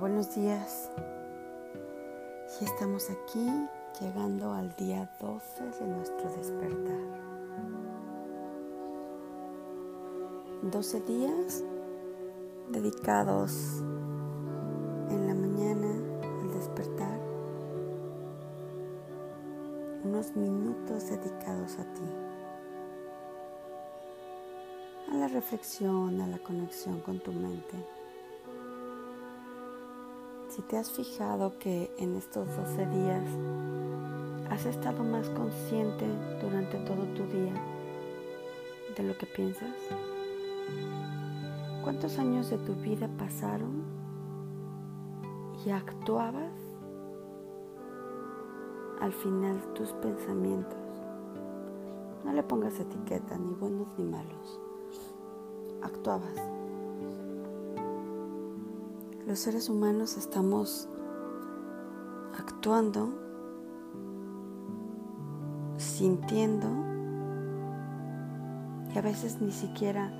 Buenos días. Ya estamos aquí llegando al día 12 de nuestro despertar. 12 días dedicados en la mañana al despertar. Unos minutos dedicados a ti. A la reflexión, a la conexión con tu mente. Si te has fijado que en estos 12 días has estado más consciente durante todo tu día de lo que piensas, ¿cuántos años de tu vida pasaron y actuabas al final tus pensamientos? No le pongas etiqueta, ni buenos ni malos. Actuabas. Los seres humanos estamos actuando, sintiendo y a veces ni siquiera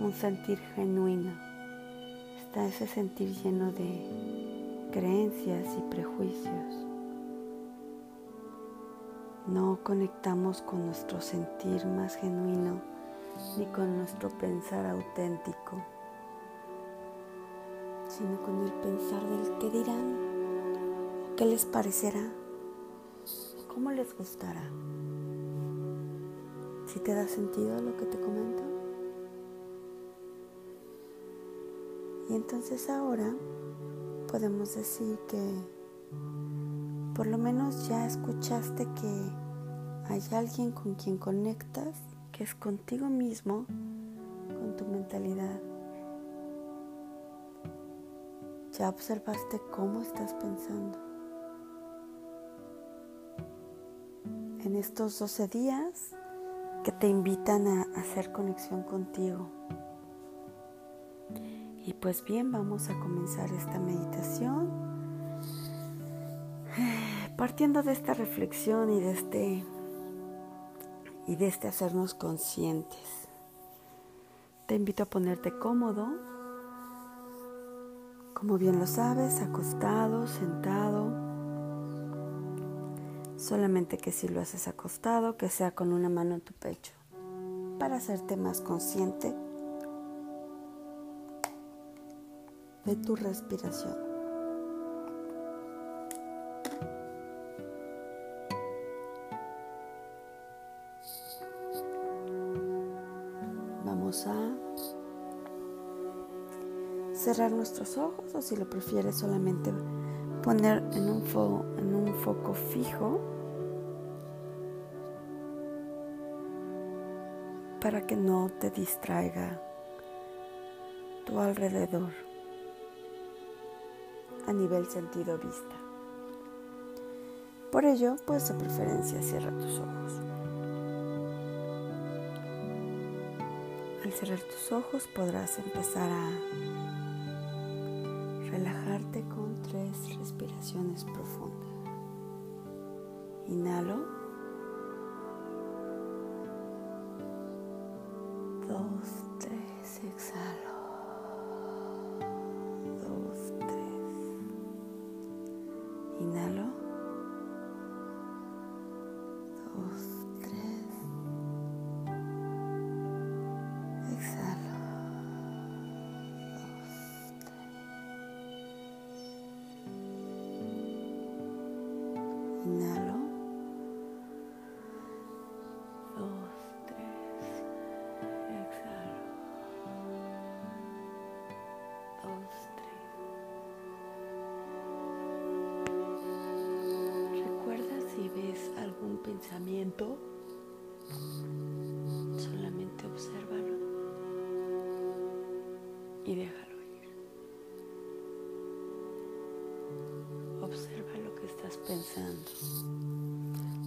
un sentir genuino. Está ese sentir lleno de creencias y prejuicios. No conectamos con nuestro sentir más genuino ni con nuestro pensar auténtico sino con el pensar del qué dirán, qué les parecerá, cómo les gustará. Si te da sentido lo que te comento. Y entonces ahora podemos decir que por lo menos ya escuchaste que hay alguien con quien conectas, que es contigo mismo, con tu mentalidad ¿Ya observaste cómo estás pensando? En estos 12 días que te invitan a hacer conexión contigo. Y pues bien, vamos a comenzar esta meditación. Partiendo de esta reflexión y de este y de este hacernos conscientes. Te invito a ponerte cómodo como bien lo sabes, acostado, sentado. Solamente que si lo haces acostado, que sea con una mano en tu pecho, para hacerte más consciente de tu respiración. Cerrar nuestros ojos o si lo prefieres solamente poner en un, en un foco fijo para que no te distraiga tu alrededor a nivel sentido vista. Por ello, pues de preferencia cierra tus ojos. Al cerrar tus ojos podrás empezar a relajarte con tres respiraciones profundas. Inhalo. Dos, tres, exhalo.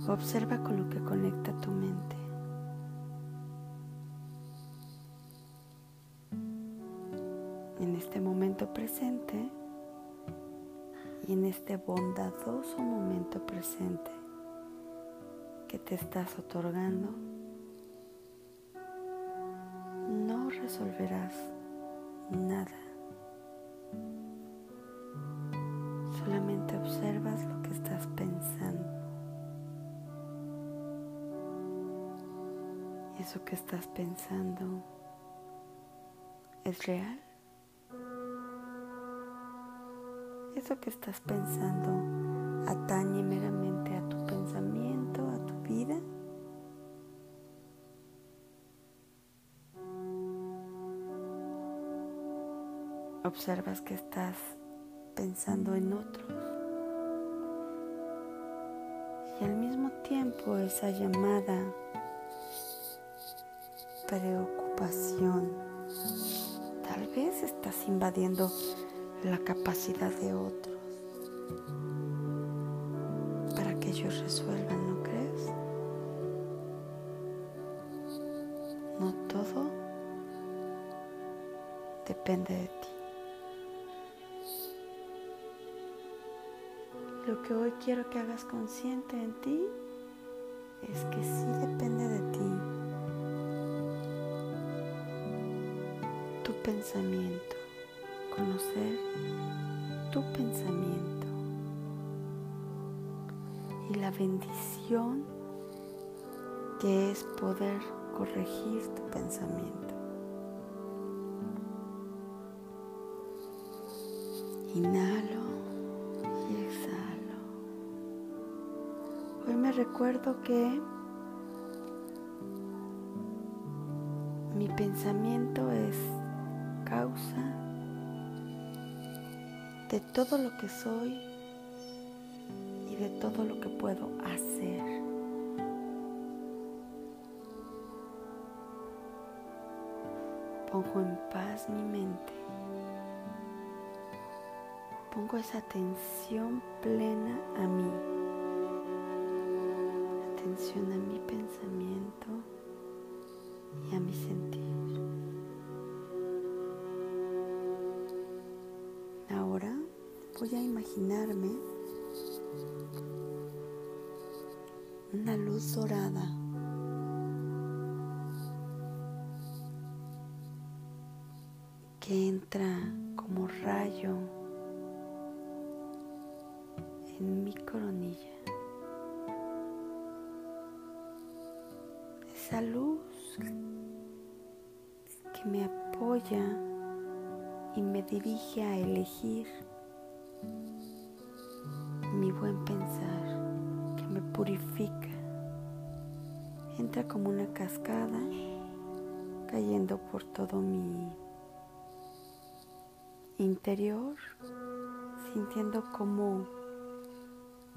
Observa con lo que conecta tu mente. En este momento presente y en este bondadoso momento presente que te estás otorgando, no resolverás nada Solamente observas lo que estás pensando. Eso que estás pensando es real? ¿Eso que estás pensando atañe meramente a tu pensamiento, a tu vida? Observas que estás pensando en otros. Y al mismo tiempo esa llamada preocupación, tal vez estás invadiendo la capacidad de otros para que ellos resuelvan, ¿no crees? No todo depende de ti. Lo que hoy quiero que hagas consciente en ti es que sí depende de ti. Pensamiento, conocer tu pensamiento y la bendición que es poder corregir tu pensamiento. Inhalo y exhalo. Hoy me recuerdo que mi pensamiento es causa de todo lo que soy y de todo lo que puedo hacer. Pongo en paz mi mente. Pongo esa atención plena a mí atención a mi pensamiento y a mi sentir. Voy a imaginarme una luz dorada que entra como rayo en mi coronilla. esa luz que me apoya y me dirige a elegir mi buen pensar, que me purifica. Entra como una cascada cayendo por todo mi interior, sintiendo cómo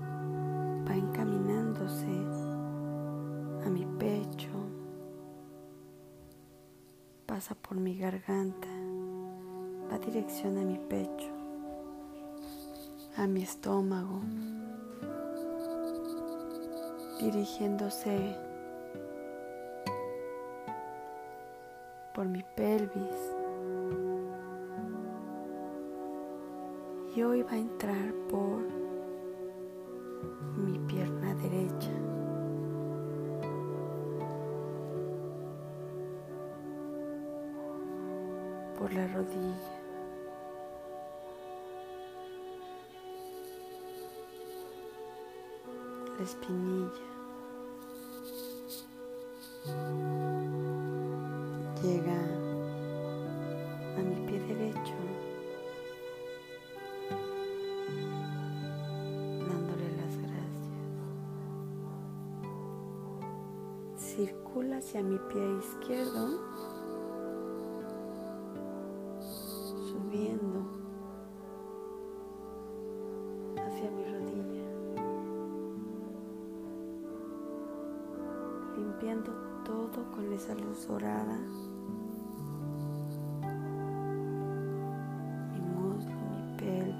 va encaminándose a mi pecho, pasa por mi garganta, va dirección a mi pecho, a mi estómago, dirigiéndose por mi pelvis. Y hoy va a entrar por mi pierna derecha. por la rodilla. Espinilla. Llega a mi pie derecho, dándole las gracias. Circula hacia mi pie izquierdo limpiando todo con esa luz dorada. Mi muslo, mi pelvis,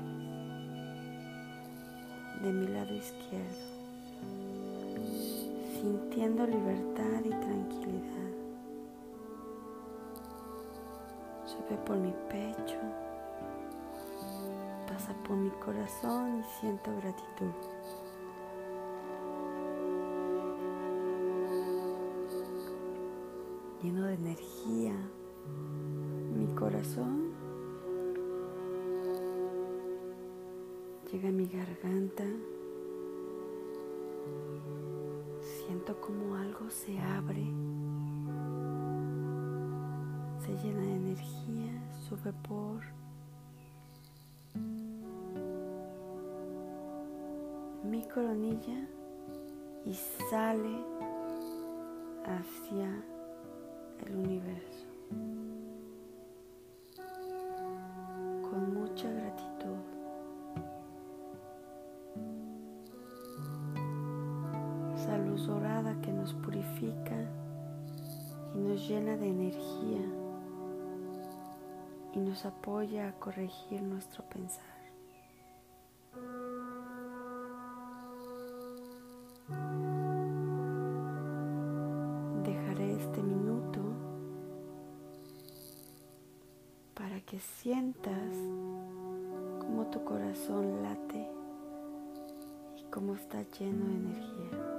de mi lado izquierdo, sintiendo libertad y tranquilidad. Sube por mi pecho pasa por mi corazón y siento gratitud. Lleno de energía, mi corazón. Llega a mi garganta. Siento como algo se abre, se llena de energía, sube por. Mi coronilla y sale hacia el universo. Con mucha gratitud. Esa luz dorada que nos purifica y nos llena de energía y nos apoya a corregir nuestro pensar. Sientas cómo tu corazón late y cómo está lleno de energía.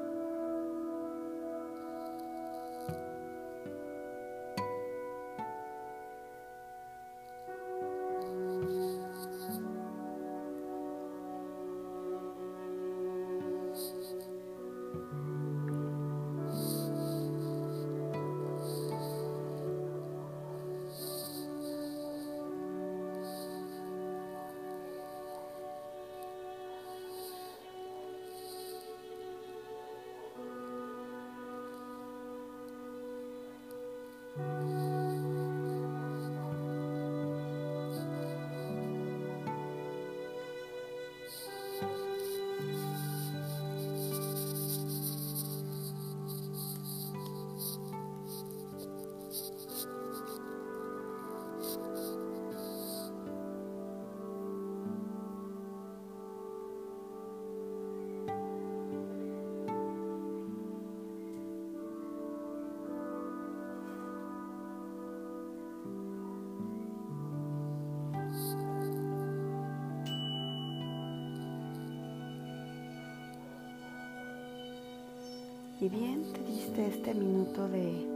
Y bien, te diste este minuto de,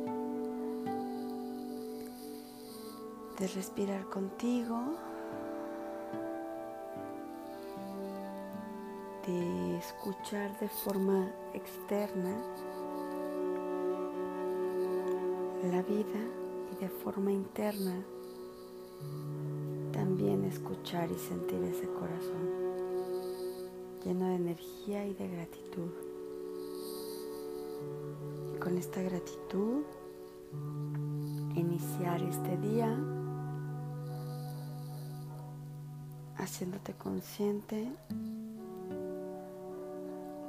de respirar contigo, de escuchar de forma externa la vida y de forma interna también escuchar y sentir ese corazón lleno de energía y de gratitud con esta gratitud iniciar este día haciéndote consciente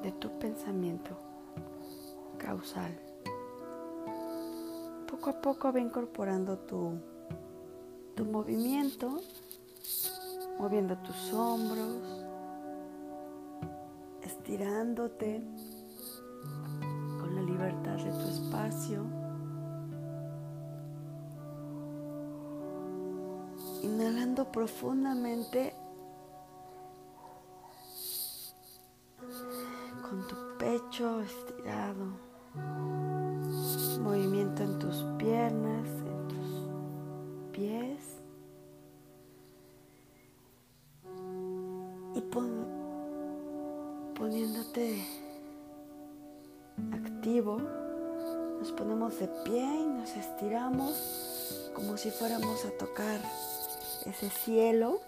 de tu pensamiento causal. Poco a poco va incorporando tu, tu movimiento, moviendo tus hombros, estirándote libertad de tu espacio. Inhalando profundamente con tu pecho estirado, movimiento en tus piernas, en tus pies y poniéndote nos ponemos de pie y nos estiramos como si fuéramos a tocar ese cielo.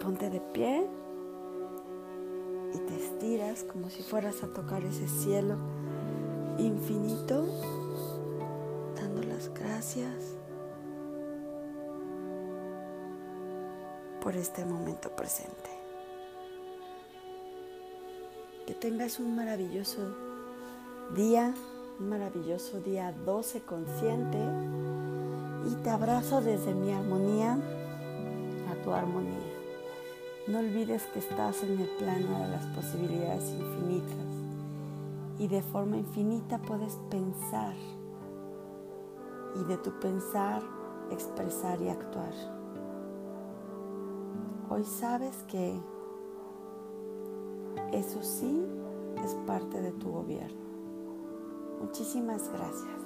Ponte de pie y te estiras como si fueras a tocar ese cielo infinito, dando las gracias por este momento presente. Que tengas un maravilloso día, un maravilloso día 12 consciente y te abrazo desde mi armonía a tu armonía. No olvides que estás en el plano de las posibilidades infinitas y de forma infinita puedes pensar y de tu pensar expresar y actuar. Hoy sabes que eso sí es parte de tu gobierno. Muchísimas gracias.